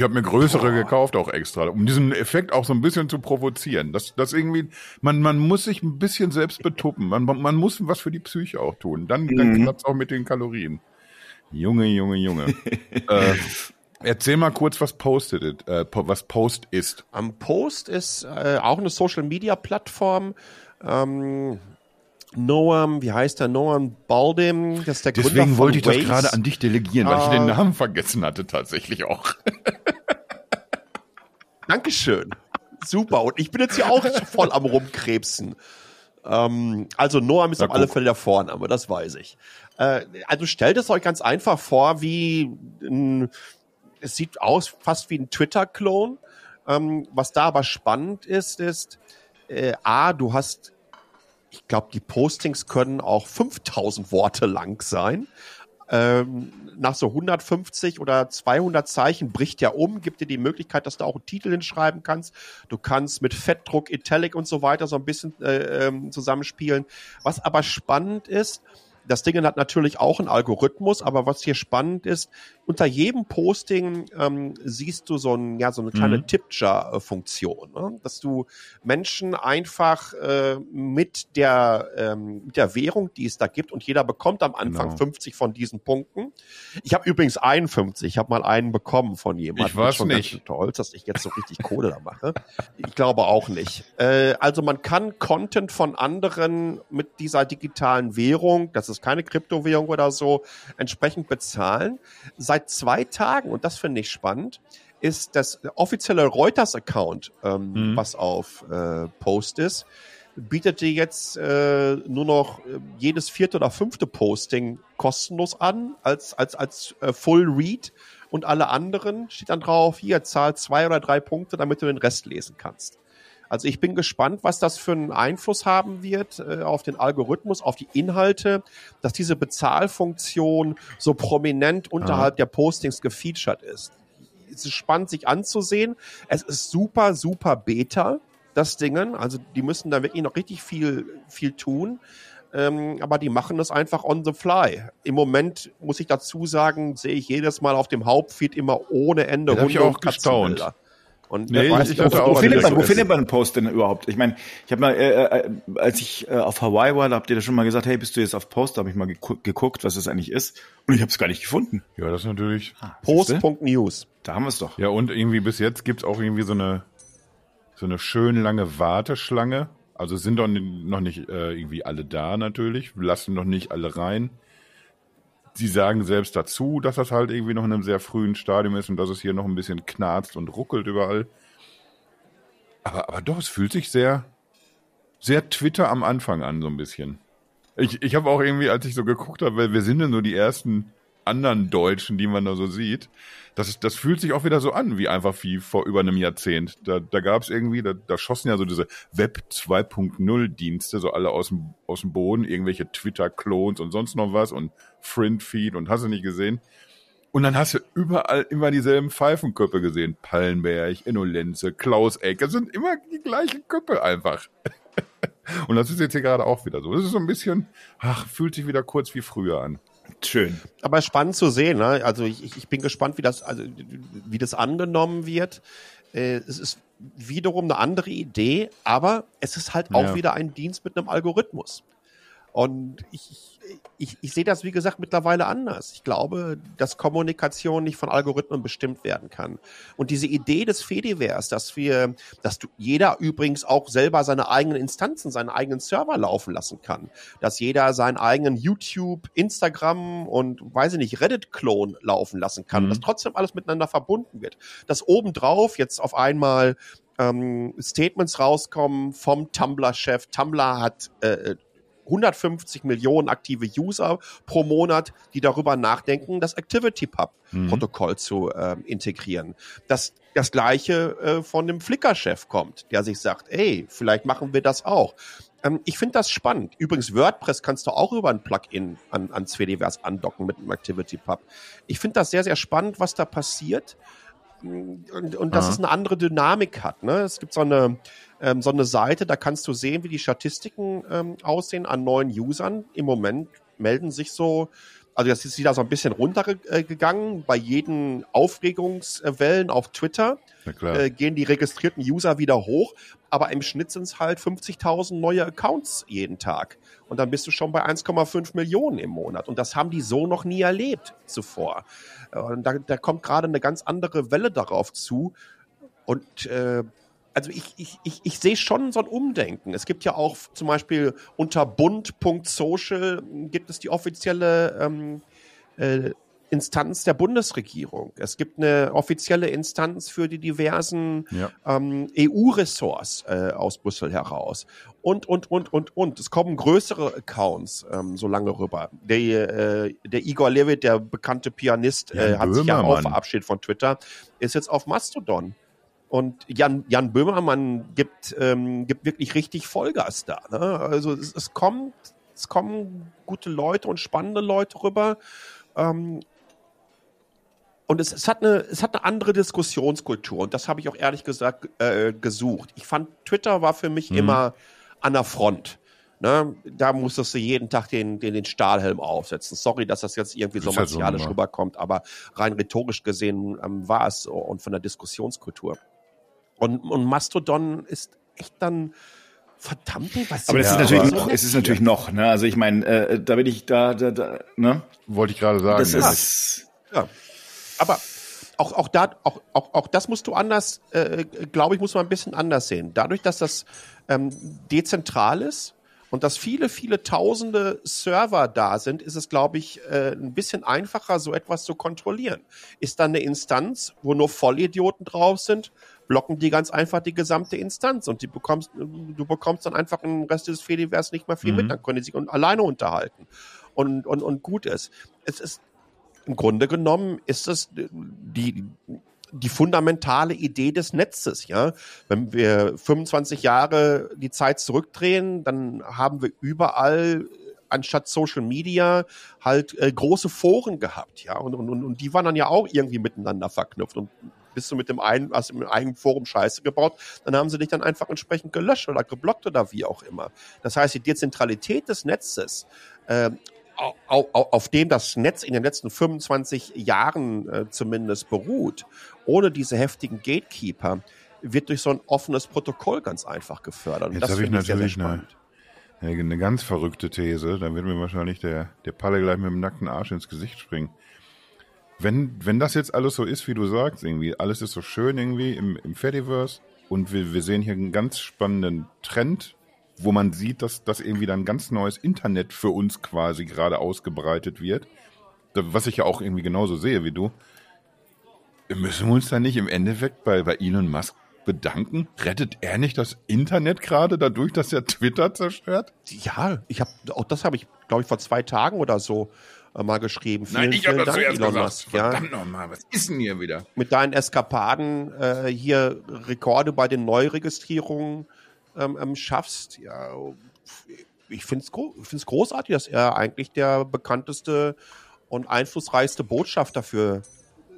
B: hab mir, größere Boah. gekauft auch extra, um diesen Effekt auch so ein bisschen zu provozieren. Das, das irgendwie, man, man muss sich ein bisschen selbst betuppen. Man, man muss was für die Psyche auch tun. Dann, mhm. dann klappt's auch mit den Kalorien. Junge, Junge, Junge. (laughs) äh, Erzähl mal kurz, was postet, äh, was Post ist.
C: Am Post ist äh, auch eine Social Media Plattform. Ähm, Noam, wie heißt der? Noam Baldim, das ist der
B: Gründer Deswegen wollte ich Waze. das gerade an dich delegieren, weil uh, ich den ah. Namen vergessen hatte tatsächlich auch. (laughs)
C: Dankeschön. Super. Und ich bin jetzt hier auch (laughs) voll am rumkrebsen. Ähm, also Noam ist Na, auf guck. alle Fälle der Vorname, das weiß ich. Äh, also stellt es euch ganz einfach vor, wie ein es sieht aus fast wie ein Twitter-Clone. Ähm, was da aber spannend ist, ist, äh, A, du hast, ich glaube, die Postings können auch 5000 Worte lang sein. Ähm, nach so 150 oder 200 Zeichen bricht ja um, gibt dir die Möglichkeit, dass du auch einen Titel hinschreiben kannst. Du kannst mit Fettdruck, Italic und so weiter so ein bisschen äh, ähm, zusammenspielen. Was aber spannend ist, das Ding hat natürlich auch einen Algorithmus, aber was hier spannend ist, unter jedem Posting ähm, siehst du so, ein, ja, so eine kleine mhm. Tip-Jar-Funktion, ne? dass du Menschen einfach äh, mit, der, ähm, mit der Währung, die es da gibt, und jeder bekommt am Anfang genau. 50 von diesen Punkten. Ich habe übrigens 51, ich habe mal einen bekommen von jemandem.
B: Ich weiß nicht.
C: Stolz, dass ich jetzt so richtig Kohle da mache. Ich glaube auch nicht. Äh, also man kann Content von anderen mit dieser digitalen Währung, das ist keine Kryptowährung oder so, entsprechend bezahlen. Seit seit zwei Tagen, und das finde ich spannend, ist das offizielle Reuters-Account, ähm, mhm. was auf äh, Post ist, bietet dir jetzt äh, nur noch äh, jedes vierte oder fünfte Posting kostenlos an, als, als, als äh, Full Read. Und alle anderen steht dann drauf, hier, zahl zwei oder drei Punkte, damit du den Rest lesen kannst. Also ich bin gespannt, was das für einen Einfluss haben wird äh, auf den Algorithmus, auf die Inhalte, dass diese Bezahlfunktion so prominent unterhalb ah. der Postings gefeatured ist. Es ist spannend, sich anzusehen. Es ist super, super Beta, das Dingen. Also die müssen da wirklich noch richtig viel, viel tun. Ähm, aber die machen das einfach on the fly. Im Moment muss ich dazu sagen, sehe ich jedes Mal auf dem Hauptfeed immer ohne Ende
B: ja, Hunde und gestaunt.
A: Und nee, weiß, ich, wo, wo, findet man, wo findet man einen Post denn überhaupt? Ich meine, ich habe mal, äh, äh, als ich äh, auf Hawaii war, da habt ihr da schon mal gesagt, hey, bist du jetzt auf Post? Da habe ich mal geguckt, was das eigentlich ist. Und ich habe es gar nicht gefunden.
B: Ja, das ist natürlich.
C: Ah, Post.news.
A: Da haben wir es doch.
B: Ja, und irgendwie bis jetzt gibt's auch irgendwie so eine so eine schön lange Warteschlange. Also sind doch noch nicht äh, irgendwie alle da natürlich, lassen noch nicht alle rein sie sagen selbst dazu, dass das halt irgendwie noch in einem sehr frühen Stadium ist und dass es hier noch ein bisschen knarzt und ruckelt überall. Aber, aber doch, es fühlt sich sehr, sehr Twitter am Anfang an, so ein bisschen. Ich, ich habe auch irgendwie, als ich so geguckt habe, weil wir sind ja nur die ersten anderen Deutschen, die man da so sieht, das, das fühlt sich auch wieder so an, wie einfach wie vor über einem Jahrzehnt. Da, da gab es irgendwie, da, da schossen ja so diese Web 2.0 Dienste, so alle aus dem, aus dem Boden, irgendwelche Twitter-Clones und sonst noch was und Friend-Feed und hast du nicht gesehen. Und dann hast du überall immer dieselben Pfeifenköpfe gesehen. Pallenberg, Innolenze, Klaus Eck. Das sind immer die gleichen Köpfe einfach. (laughs) und das ist jetzt hier gerade auch wieder so. Das ist so ein bisschen, ach, fühlt sich wieder kurz wie früher an.
C: Schön. Aber spannend zu sehen. Ne? Also ich, ich bin gespannt, wie das, also wie das angenommen wird. Äh, es ist wiederum eine andere Idee, aber es ist halt auch
B: Ja.
C: wieder ein Dienst mit einem Algorithmus. Und ich, ich, ich sehe das, wie gesagt, mittlerweile anders. Ich glaube, dass Kommunikation nicht von Algorithmen bestimmt werden kann. Und diese Idee des Fediverse, dass wir, dass du, jeder übrigens auch selber seine eigenen Instanzen, seinen eigenen Server laufen lassen kann. Dass jeder seinen eigenen YouTube, Instagram und, weiß ich nicht, Reddit-Klon laufen lassen kann.
B: Mhm.
C: Dass trotzdem alles miteinander verbunden wird. Dass obendrauf jetzt auf einmal ähm, Statements rauskommen vom Tumblr-Chef. Tumblr hat äh, 150 Millionen aktive User pro Monat, die darüber nachdenken, das ActivityPub-Protokoll zu ähm, integrieren. Das, das gleiche äh, von dem Flickr-Chef kommt, der sich sagt, ey, vielleicht machen wir das auch. Ähm, ich finde das spannend. Übrigens, WordPress kannst du auch über ein Plugin an, ans Fediverse andocken mit dem ActivityPub. Ich finde das sehr, sehr spannend, was da passiert und, und dass
B: Aha.
C: es eine andere Dynamik hat. Ne? Es gibt so eine, ähm, so eine Seite, da kannst du sehen, wie die Statistiken ähm, aussehen an neuen Usern. Im Moment melden sich so, also das ist wieder so ein bisschen runtergegangen bei jeden Aufregungswellen auf Twitter. Äh, gehen die registrierten User wieder hoch, aber im Schnitt sind es halt 50.000 neue Accounts jeden Tag. Und dann bist du schon bei 1,5 Millionen im Monat. Und das haben die so noch nie erlebt zuvor. Äh, Und da, da kommt gerade eine ganz andere Welle darauf zu. Und äh, also ich, ich, ich, ich sehe schon so ein Umdenken. Es gibt ja auch zum Beispiel unter bund.social gibt es die offizielle ähm, äh, Instanz der Bundesregierung. Es gibt eine offizielle Instanz für die diversen
B: Ja.
C: ähm, EU-Ressorts äh, aus Brüssel heraus. Und, und, und, und, und. Es kommen größere Accounts ähm, so lange rüber. Der, äh, der Igor Levit, der bekannte Pianist, äh,
B: Jan
C: hat sich ja auch
B: Böhmermann.
C: verabschiedet von Twitter, ist jetzt auf Mastodon. Und Jan, Jan Böhmermann gibt, ähm, gibt wirklich richtig Vollgas da. Ne? Also es, es kommt, es kommen gute Leute und spannende Leute rüber. Ähm, und es, es, hat eine, es hat eine andere Diskussionskultur und das habe ich auch ehrlich gesagt äh, gesucht. Ich fand, Twitter war für mich
B: Mhm.
C: immer an der Front. Ne? Da musstest du jeden Tag den, den, den Stahlhelm aufsetzen. Sorry, dass das jetzt irgendwie so
B: halt so
C: martialisch
B: nun mal.
C: rüberkommt, aber rein rhetorisch gesehen ähm, war es so und von der Diskussionskultur. Und, und Mastodon ist echt dann verdammt was
A: Aber das
B: Ja,
A: ist natürlich
B: aber-
A: noch, es ist natürlich noch, ne? Also ich meine, äh, da bin ich da, da, da, ne?
B: Wollte ich gerade sagen.
A: Das
B: ja.
A: ist
C: Ja. Aber auch, auch, da, auch, auch, auch das musst du anders, äh, glaube ich, muss man ein bisschen anders sehen. Dadurch, dass das ähm, dezentral ist und dass viele, viele tausende Server da sind, ist es, glaube ich, äh, ein bisschen einfacher, so etwas zu kontrollieren. Ist dann eine Instanz, wo nur Vollidioten drauf sind, blocken die ganz einfach die gesamte Instanz und die bekommst, du bekommst dann einfach im Rest des Fediverse nicht mehr viel
B: Mhm.
C: mit, dann können die sich alleine unterhalten. Und, und, und gut ist. Es ist im Grunde genommen ist es die, die fundamentale Idee des Netzes, ja. Wenn wir 25 Jahre die Zeit zurückdrehen, dann haben wir überall anstatt Social Media halt äh, große Foren gehabt, ja. Und, und, und die waren dann ja auch irgendwie miteinander verknüpft. Und bist du mit dem einen, hast du dem eigenen Forum Scheiße gebaut, dann haben sie dich dann einfach entsprechend gelöscht oder geblockt oder wie auch immer. Das heißt, die Dezentralität des Netzes, äh, au- au- auf dem das Netz in den letzten 25 Jahren äh, zumindest beruht, ohne diese heftigen Gatekeeper, wird durch so ein offenes Protokoll ganz einfach gefördert. Und
B: Jetzt
C: das
B: habe ich
C: finde sehr, sehr
B: natürlich eine, eine ganz verrückte These. Dann wird mir wahrscheinlich der, der Palle gleich mit dem nackten Arsch ins Gesicht springen. Wenn, wenn das jetzt alles so ist, wie du sagst, irgendwie, alles ist so schön irgendwie im, im Fediverse und wir, wir sehen hier einen ganz spannenden Trend, wo man sieht, dass, dass irgendwie dann ganz neues Internet für uns quasi gerade ausgebreitet wird. Da- Was ich ja auch irgendwie genauso sehe wie du. Müssen wir uns dann nicht im Endeffekt bei, bei Elon Musk bedanken? Rettet er nicht das Internet gerade dadurch, dass er Twitter zerstört?
C: Ja, ich habe auch das habe ich, glaube ich, vor zwei Tagen oder so mal geschrieben. Vielen, vielen Dank, Elon Musk. Ja.
B: Verdammt nochmal, was ist denn hier wieder?
C: mit deinen Eskapaden äh, hier Rekorde bei den Neuregistrierungen ähm, ähm, schaffst. Ja, ich finde es gro ich find's großartig, dass er eigentlich der bekannteste und einflussreichste Botschafter für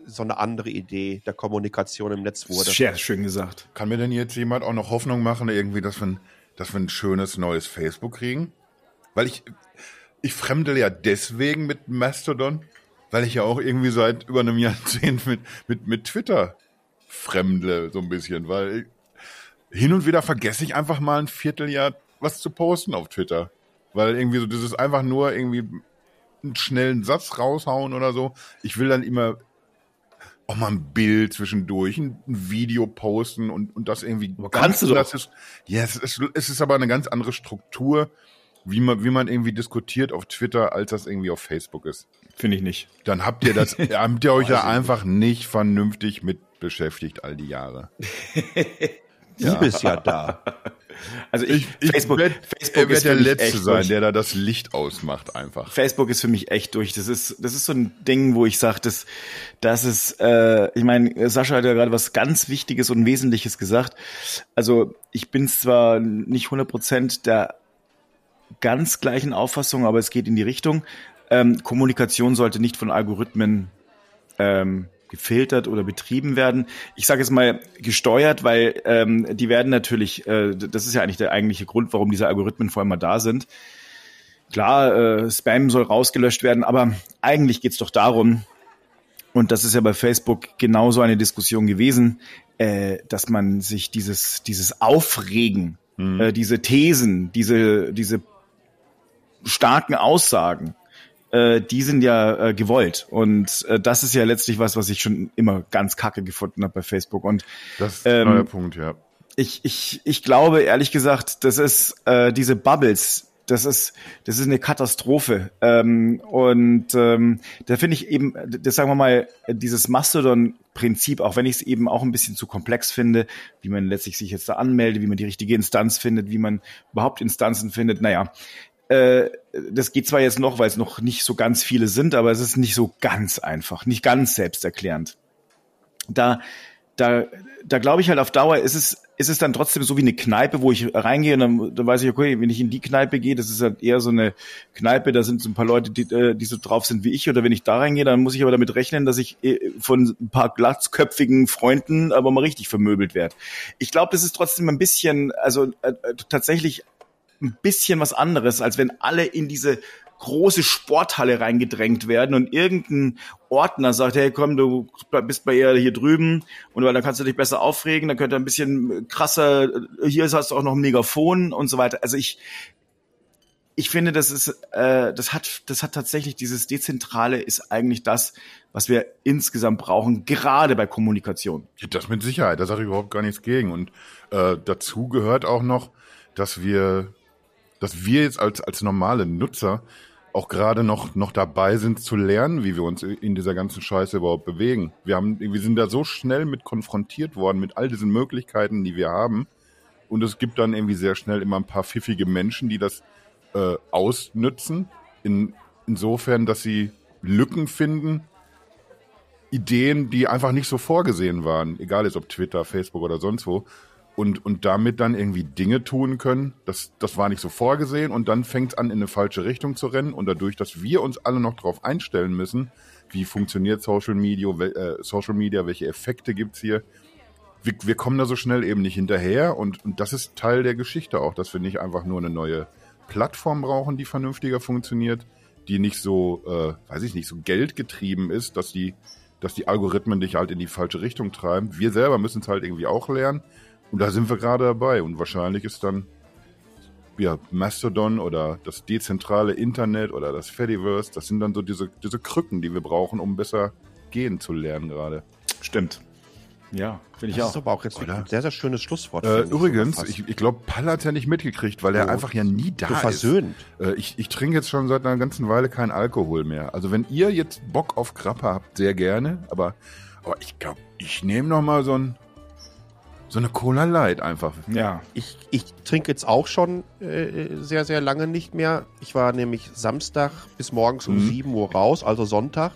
C: so eine andere Idee der Kommunikation im Netz wurde.
A: sehr schön gesagt.
B: Kann mir denn jetzt jemand auch noch Hoffnung machen, irgendwie, dass wir, ein- dass wir ein schönes neues Facebook kriegen? Weil ich, ich fremdel ja deswegen mit Mastodon, weil ich ja auch irgendwie seit über einem Jahrzehnt mit, mit, mit Twitter fremde so ein bisschen, weil hin und wieder vergesse ich einfach mal ein Vierteljahr was zu posten auf Twitter. Weil irgendwie so, das ist einfach nur irgendwie einen schnellen Satz raushauen oder so. Ich will dann immer auch mal ein Bild zwischendurch, ein Video posten und, und das irgendwie.
A: Aber kannst du
B: das ist, ja, es ist, es ist aber eine ganz andere Struktur, wie man, wie man irgendwie diskutiert auf Twitter, als das irgendwie auf Facebook ist.
A: Finde ich nicht.
B: Dann habt ihr das, (laughs) habt ihr euch ja einfach nicht vernünftig mit beschäftigt all die Jahre. (laughs)
C: Liebe ist ja da. (laughs)
A: Also ich,
B: Ich,
A: Facebook,
B: werd,
A: Facebook
B: wird
A: ist
B: der Letzte
A: echt
B: sein,
A: durch.
B: der da das Licht ausmacht einfach.
A: Facebook ist für mich echt durch. Das ist, das ist so ein Ding, wo ich sage, das, das ist, äh, ich meine, Sascha hat ja gerade was ganz Wichtiges und Wesentliches gesagt. Also ich bin zwar nicht 100% der ganz gleichen Auffassung, aber es geht in die Richtung. Ähm, Kommunikation sollte nicht von Algorithmen ähm, gefiltert oder betrieben werden. Ich sage jetzt mal gesteuert, weil ähm, die werden natürlich, äh, das ist ja eigentlich der eigentliche Grund, warum diese Algorithmen vor allem mal da sind. Klar, äh, Spam soll rausgelöscht werden, aber eigentlich geht's doch darum, und das ist ja bei Facebook genauso eine Diskussion gewesen, äh, dass man sich dieses, dieses Aufregen, äh, diese Thesen, diese, diese starken Aussagen, äh, die sind ja äh, gewollt. Und äh, das ist ja letztlich was, was ich schon immer ganz kacke gefunden habe bei Facebook. Und
B: Das ist ein
A: Ähm,
B: neuer Punkt, ja.
A: ich, ich, ich glaube ehrlich gesagt, das ist äh, diese Bubbles, das ist, das ist eine Katastrophe. Ähm, und ähm, da finde ich eben, das sagen wir mal, dieses Mastodon-Prinzip, auch wenn ich es eben auch ein bisschen zu komplex finde, wie man letztlich sich jetzt da anmeldet, wie man die richtige Instanz findet, wie man überhaupt Instanzen findet, naja. Äh, das geht zwar jetzt noch, weil es noch nicht so ganz viele sind, aber es ist nicht so ganz einfach, nicht ganz selbsterklärend da, da, da glaube ich halt auf Dauer ist es, ist es dann trotzdem so wie eine Kneipe, wo ich reingehe und dann, dann weiß ich, okay, wenn ich in die Kneipe gehe, das ist halt eher so eine Kneipe, da sind so ein paar Leute, die, äh, die so drauf sind wie ich, oder wenn ich da reingehe, dann muss ich aber damit rechnen, dass ich äh, von ein paar glatzköpfigen Freunden aber mal richtig vermöbelt werde. Ich glaube, das ist trotzdem ein bisschen, also äh, tatsächlich ein bisschen was anderes, als wenn alle in diese große Sporthalle reingedrängt werden und irgendein Ordner sagt, hey komm, du bist bei ihr hier drüben und weil dann kannst du dich besser aufregen, dann könnte ein bisschen krasser, hier hast du auch noch ein Megafon und so weiter. Also ich, ich finde, das ist, äh, das hat, das hat tatsächlich dieses Dezentrale ist eigentlich das, was wir insgesamt brauchen, gerade bei Kommunikation.
B: Das mit Sicherheit, da sage ich überhaupt gar nichts gegen. Und äh, dazu gehört auch noch, dass wir, dass wir jetzt als, als normale Nutzer auch gerade noch, noch dabei sind zu lernen, wie wir uns in dieser ganzen Scheiße überhaupt bewegen. Wir haben, wir sind da so schnell mit konfrontiert worden, mit all diesen Möglichkeiten, die wir haben. Und es gibt dann irgendwie sehr schnell immer ein paar pfiffige Menschen, die das äh, ausnützen. In, insofern, dass sie Lücken finden, Ideen, die einfach nicht so vorgesehen waren, egal jetzt ob Twitter, Facebook oder sonst wo, und, und damit dann irgendwie Dinge tun können. Das, das war nicht so vorgesehen und dann fängt es an, in eine falsche Richtung zu rennen. Und dadurch, dass wir uns alle noch darauf einstellen müssen, wie funktioniert Social Media, äh, Social Media welche Effekte gibt's hier, wir, wir kommen da so schnell eben nicht hinterher und, und das ist Teil der Geschichte auch, dass wir nicht einfach nur eine neue Plattform brauchen, die vernünftiger funktioniert, die nicht so, äh, weiß ich nicht, so geldgetrieben ist, dass die, dass die Algorithmen dich halt in die falsche Richtung treiben. Wir selber müssen es halt irgendwie auch lernen und da sind wir gerade dabei und wahrscheinlich ist dann ja, Mastodon oder das dezentrale Internet oder das Fediverse, das sind dann so diese, diese Krücken, die wir brauchen, um besser gehen zu lernen gerade.
A: Stimmt. Ja, finde ich
C: Das
A: auch.
C: ist aber auch jetzt ein sehr, sehr schönes Schlusswort.
B: Äh, übrigens, ich, ich glaube, Pall hat's ja nicht mitgekriegt, weil er
C: Oh,
B: einfach ja nie da
C: so
B: ist.
C: versöhnt.
B: Äh, ich, ich trinke jetzt schon seit einer ganzen Weile keinen Alkohol mehr. Also wenn ihr jetzt Bock auf Krapper habt, sehr gerne. Aber, aber ich glaube, ich nehme noch mal so ein so eine Cola Light einfach.
A: Ja.
C: Ich, ich trinke jetzt auch schon äh, sehr, sehr lange nicht mehr. Ich war nämlich Samstag bis morgens um
B: Mhm.
C: 7 Uhr raus, also Sonntag.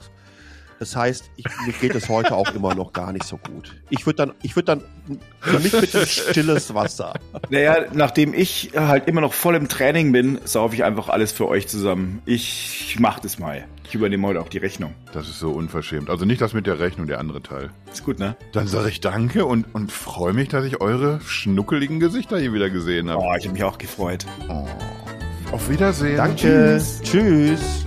C: Das heißt, ich, mir geht es heute auch immer noch gar nicht so gut. Ich würde dann, ich würde dann, für mich bitte stilles Wasser.
A: Naja, nachdem ich halt immer noch voll im Training bin, saufe ich einfach alles für euch zusammen. Ich mach das mal. Ich übernehme heute auch die Rechnung.
B: Das ist so unverschämt. Also nicht das mit der Rechnung, der andere Teil.
A: Ist gut, ne?
B: Dann sage ich danke und, und freue mich, dass ich eure schnuckeligen Gesichter hier wieder gesehen habe.
A: Oh, ich habe mich auch gefreut.
B: Auf Wiedersehen.
C: Danke. Tschüss.